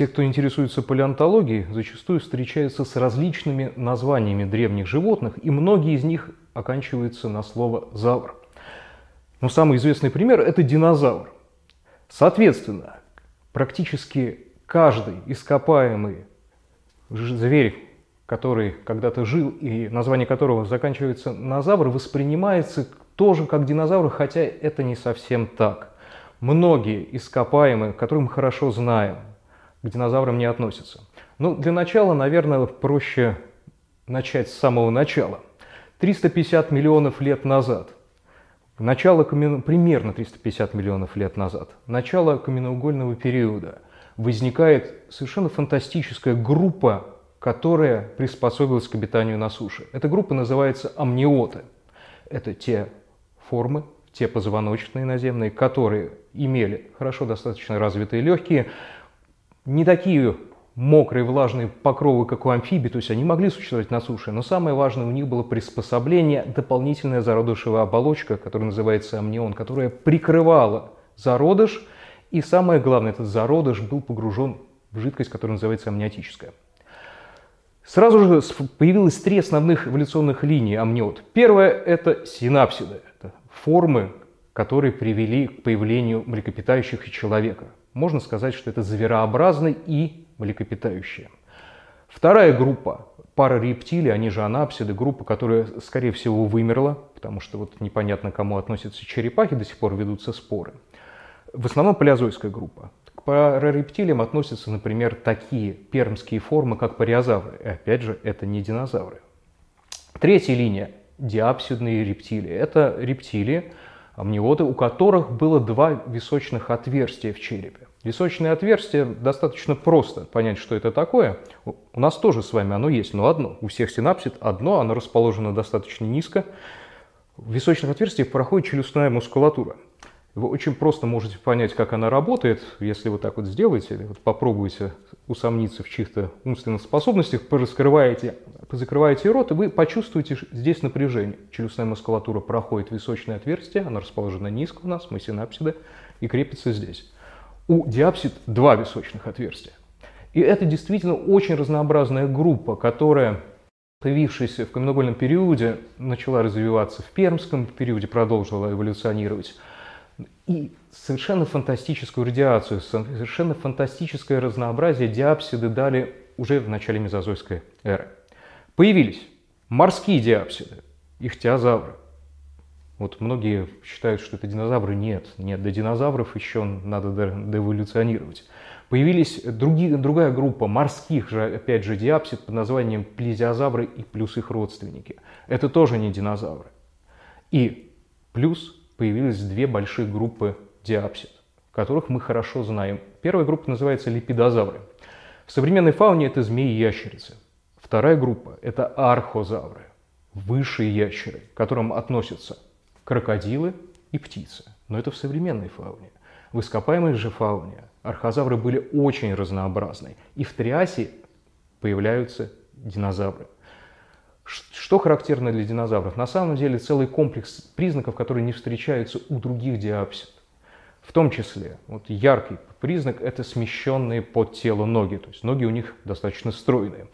те, кто интересуется палеонтологией, зачастую встречаются с различными названиями древних животных, и многие из них оканчиваются на слово «завр». Но самый известный пример – это динозавр. Соответственно, практически каждый ископаемый зверь, который когда-то жил и название которого заканчивается на завр, воспринимается тоже как динозавр, хотя это не совсем так. Многие ископаемые, которые мы хорошо знаем, к динозаврам не относятся. Ну, для начала, наверное, проще начать с самого начала. 350 миллионов лет назад, начало, примерно 350 миллионов лет назад, начало каменноугольного периода, возникает совершенно фантастическая группа, которая приспособилась к обитанию на суше. Эта группа называется амниоты. Это те формы, те позвоночные наземные, которые имели хорошо достаточно развитые легкие, не такие мокрые влажные покровы, как у амфибий, то есть они могли существовать на суше, но самое важное у них было приспособление, дополнительная зародышевая оболочка, которая называется амнион, которая прикрывала зародыш, и самое главное, этот зародыш был погружен в жидкость, которая называется амниотическая. Сразу же появилось три основных эволюционных линии амниот. Первая – это синапсиды, это формы, которые привели к появлению млекопитающих и человека. Можно сказать, что это зверообразные и млекопитающие. Вторая группа – пара рептилий, они же анапсиды, группа, которая, скорее всего, вымерла, потому что вот непонятно, кому относятся черепахи, до сих пор ведутся споры. В основном палеозойская группа. К парарептилиям относятся, например, такие пермские формы, как париозавры. И опять же, это не динозавры. Третья линия – диапсидные рептилии. Это рептилии, амниоты, у которых было два височных отверстия в черепе. Височное отверстие достаточно просто понять, что это такое. У нас тоже с вами оно есть, но одно. У всех синапсид одно, оно расположено достаточно низко. В височных отверстиях проходит челюстная мускулатура. Вы очень просто можете понять, как она работает, если вы так вот сделаете, вот попробуете усомниться в чьих-то умственных способностях, пораскрываете, позакрываете рот, и вы почувствуете здесь напряжение. Челюстная мускулатура проходит височное отверстие, она расположена низко у нас, мы синапсиды, и крепится здесь. У диапсид два височных отверстия. И это действительно очень разнообразная группа, которая появившаяся в каменноугольном периоде, начала развиваться в пермском периоде, продолжила эволюционировать и совершенно фантастическую радиацию, совершенно фантастическое разнообразие диапсиды дали уже в начале мезозойской эры. Появились морские диапсиды, ихтиозавры. Вот многие считают, что это динозавры. Нет, нет, до динозавров еще надо доэволюционировать. Появились другие, другая группа морских же, опять же, диапсид под названием плезиозавры и плюс их родственники. Это тоже не динозавры. И плюс появились две большие группы диапсид, которых мы хорошо знаем. Первая группа называется липидозавры. В современной фауне это змеи и ящерицы. Вторая группа – это архозавры, высшие ящеры, к которым относятся крокодилы и птицы. Но это в современной фауне. В ископаемой же фауне архозавры были очень разнообразны. И в триасе появляются динозавры – что характерно для динозавров? На самом деле целый комплекс признаков, которые не встречаются у других диапсид. В том числе, вот яркий признак – это смещенные под тело ноги, то есть ноги у них достаточно стройные.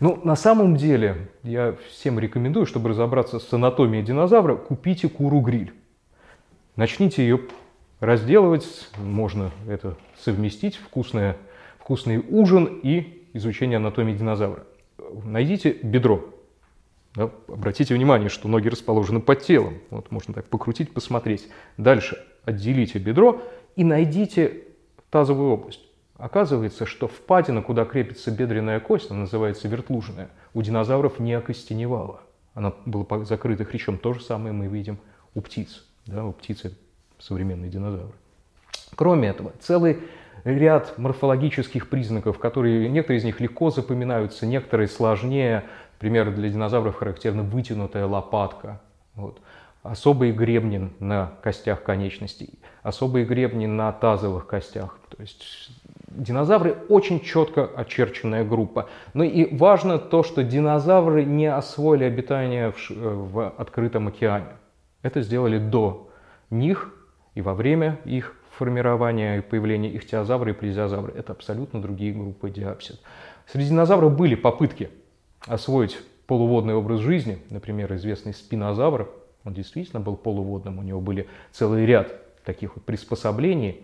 Ну, на самом деле, я всем рекомендую, чтобы разобраться с анатомией динозавра, купите куру-гриль. Начните ее разделывать, можно это совместить, вкусное, вкусный ужин и изучение анатомии динозавра. Найдите бедро, да? Обратите внимание, что ноги расположены под телом. Вот можно так покрутить, посмотреть. Дальше отделите бедро и найдите тазовую область. Оказывается, что впадина, куда крепится бедренная кость, она называется вертлужная, у динозавров не окостеневала. Она была закрыта хрящом. То же самое мы видим у птиц. Да, у птицы современные динозавры. Кроме этого, целый ряд морфологических признаков, которые некоторые из них легко запоминаются, некоторые сложнее. Например, для динозавров характерна вытянутая лопатка. Вот. Особые гребни на костях конечностей, особые гребни на тазовых костях. То есть динозавры очень четко очерченная группа. Но и важно то, что динозавры не освоили обитание в, в открытом океане. Это сделали до них и во время их формирования и появления ихтиозавра и плезиозавра. Это абсолютно другие группы диапсид. Среди динозавров были попытки освоить полуводный образ жизни, например, известный спинозавр, он действительно был полуводным, у него были целый ряд таких вот приспособлений,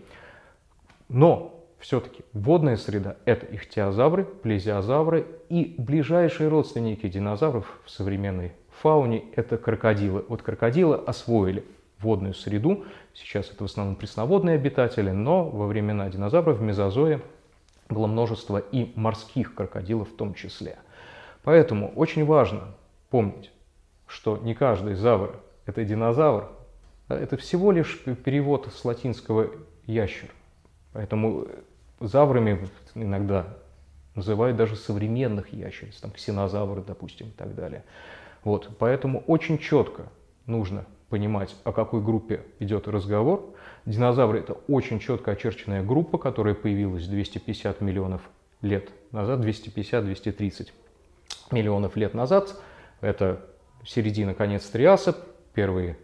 но все-таки водная среда – это ихтиозавры, плезиозавры и ближайшие родственники динозавров в современной фауне – это крокодилы. Вот крокодилы освоили водную среду, сейчас это в основном пресноводные обитатели, но во времена динозавров в мезозое было множество и морских крокодилов в том числе. Поэтому очень важно помнить, что не каждый завр – это динозавр, а это всего лишь перевод с латинского ящер. Поэтому заврами иногда называют даже современных ящериц, там ксенозавры, допустим, и так далее. Вот, поэтому очень четко нужно понимать, о какой группе идет разговор. Динозавры – это очень четко очерченная группа, которая появилась 250 миллионов лет назад, 250-230 миллионов лет назад. Это середина, конец Триаса, первые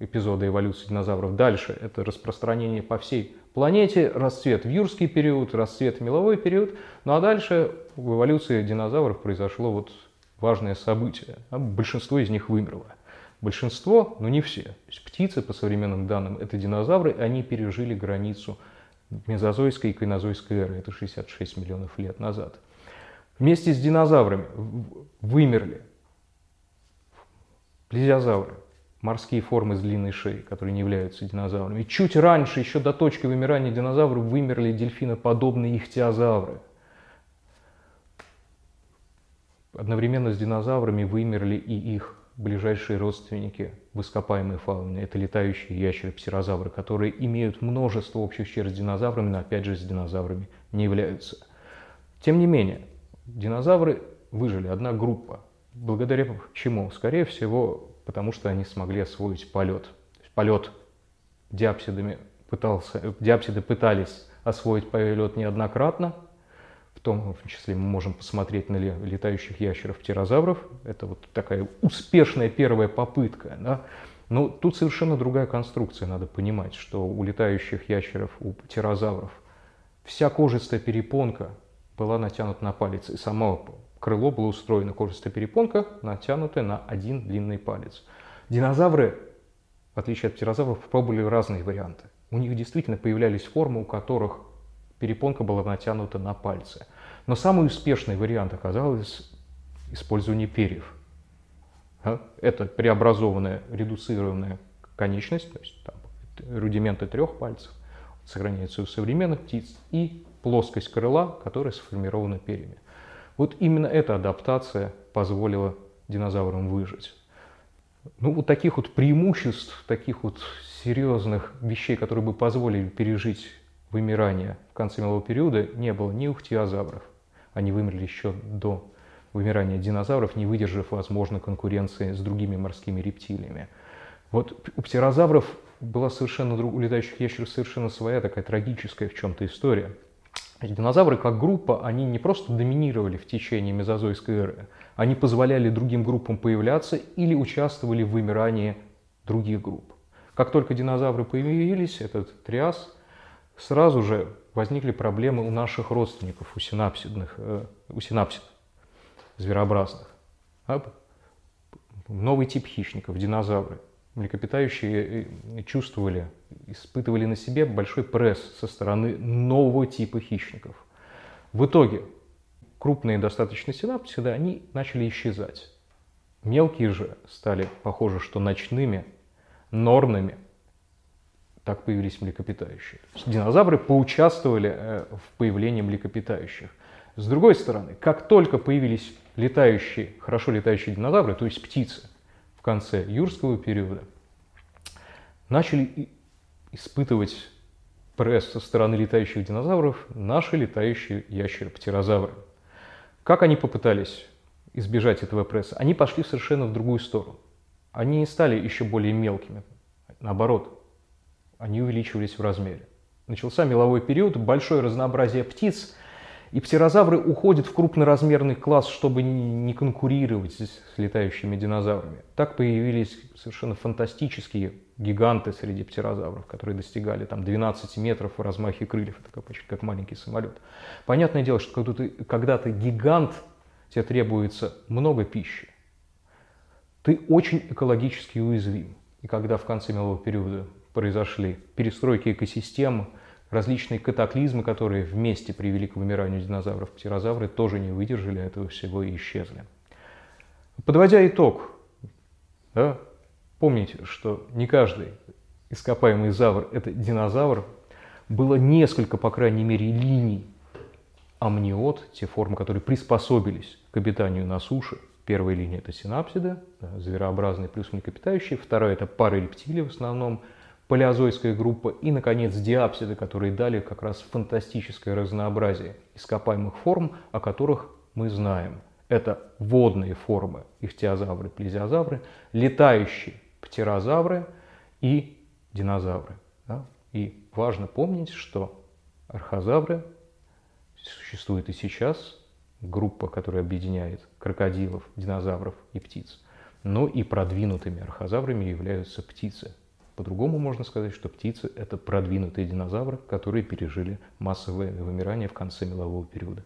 эпизоды эволюции динозавров. Дальше это распространение по всей планете, расцвет в юрский период, расцвет в меловой период. Ну а дальше в эволюции динозавров произошло вот важное событие. А большинство из них вымерло. Большинство, но не все. То есть птицы, по современным данным, это динозавры, они пережили границу мезозойской и кайнозойской эры, это 66 миллионов лет назад. Вместе с динозаврами вымерли плезиозавры, морские формы с длинной шеей, которые не являются динозаврами. И чуть раньше, еще до точки вымирания динозавров, вымерли дельфиноподобные ихтиозавры. Одновременно с динозаврами вымерли и их ближайшие родственники в ископаемой фауне. Это летающие ящеры, птерозавры, которые имеют множество общих черт с динозаврами, но опять же с динозаврами не являются. Тем не менее, динозавры выжили, одна группа. Благодаря чему? Скорее всего, потому что они смогли освоить полет. Полет диапсидами пытался, диапсиды пытались освоить полет неоднократно, в том числе мы можем посмотреть на летающих ящеров-птерозавров. Это вот такая успешная первая попытка. Да? Но тут совершенно другая конструкция, надо понимать, что у летающих ящеров, у птерозавров вся кожистая перепонка была натянута на палец, и само крыло было устроено кожистая перепонка, натянутая на один длинный палец. Динозавры, в отличие от птерозавров, пробовали разные варианты. У них действительно появлялись формы, у которых перепонка была натянута на пальцы. Но самый успешный вариант оказалось использование перьев. А? Это преобразованная, редуцированная конечность, то есть там, рудименты трех пальцев, сохраняется у современных птиц, и плоскость крыла, которая сформирована перьями. Вот именно эта адаптация позволила динозаврам выжить. Ну, вот таких вот преимуществ, таких вот серьезных вещей, которые бы позволили пережить вымирания в конце мелового периода не было ни у хтиозавров. Они вымерли еще до вымирания динозавров, не выдержав, возможно, конкуренции с другими морскими рептилиями. Вот у птерозавров была совершенно, у летающих ящеров совершенно своя такая трагическая в чем-то история. Динозавры как группа, они не просто доминировали в течение мезозойской эры, они позволяли другим группам появляться или участвовали в вымирании других групп. Как только динозавры появились, этот триас – сразу же возникли проблемы у наших родственников, у синапсидных, э, у синапсид зверообразных. Новый тип хищников, динозавры. Млекопитающие э, чувствовали, испытывали на себе большой пресс со стороны нового типа хищников. В итоге крупные достаточно синапсиды, они начали исчезать. Мелкие же стали похожи, что ночными, норными – так появились млекопитающие. Динозавры поучаствовали э, в появлении млекопитающих. С другой стороны, как только появились летающие, хорошо летающие динозавры, то есть птицы, в конце юрского периода, начали испытывать пресс со стороны летающих динозавров наши летающие ящеры-птерозавры. Как они попытались избежать этого пресса? Они пошли совершенно в другую сторону. Они не стали еще более мелкими. Наоборот, они увеличивались в размере. Начался меловой период, большое разнообразие птиц, и птерозавры уходят в крупноразмерный класс, чтобы не конкурировать с летающими динозаврами. Так появились совершенно фантастические гиганты среди птерозавров, которые достигали там 12 метров в размахе крыльев, это почти как маленький самолет. Понятное дело, что когда ты, когда ты гигант, тебе требуется много пищи. Ты очень экологически уязвим. И когда в конце мелового периода произошли перестройки экосистемы, различные катаклизмы, которые вместе привели к вымиранию динозавров, птерозавры тоже не выдержали этого всего и исчезли. Подводя итог, да, помните, что не каждый ископаемый завр – это динозавр. Было несколько, по крайней мере, линий амниот, те формы, которые приспособились к обитанию на суше. Первая линия – это синапсиды, да, зверообразные плюс млекопитающие. Вторая – это пары рептилий в основном – палеозойская группа и, наконец, диапсиды, которые дали как раз фантастическое разнообразие ископаемых форм, о которых мы знаем. Это водные формы, ихтиозавры, плезиозавры, летающие птерозавры и динозавры. Да? И важно помнить, что архозавры существует и сейчас, группа, которая объединяет крокодилов, динозавров и птиц. Но и продвинутыми архозаврами являются птицы. По-другому можно сказать, что птицы – это продвинутые динозавры, которые пережили массовое вымирание в конце мелового периода.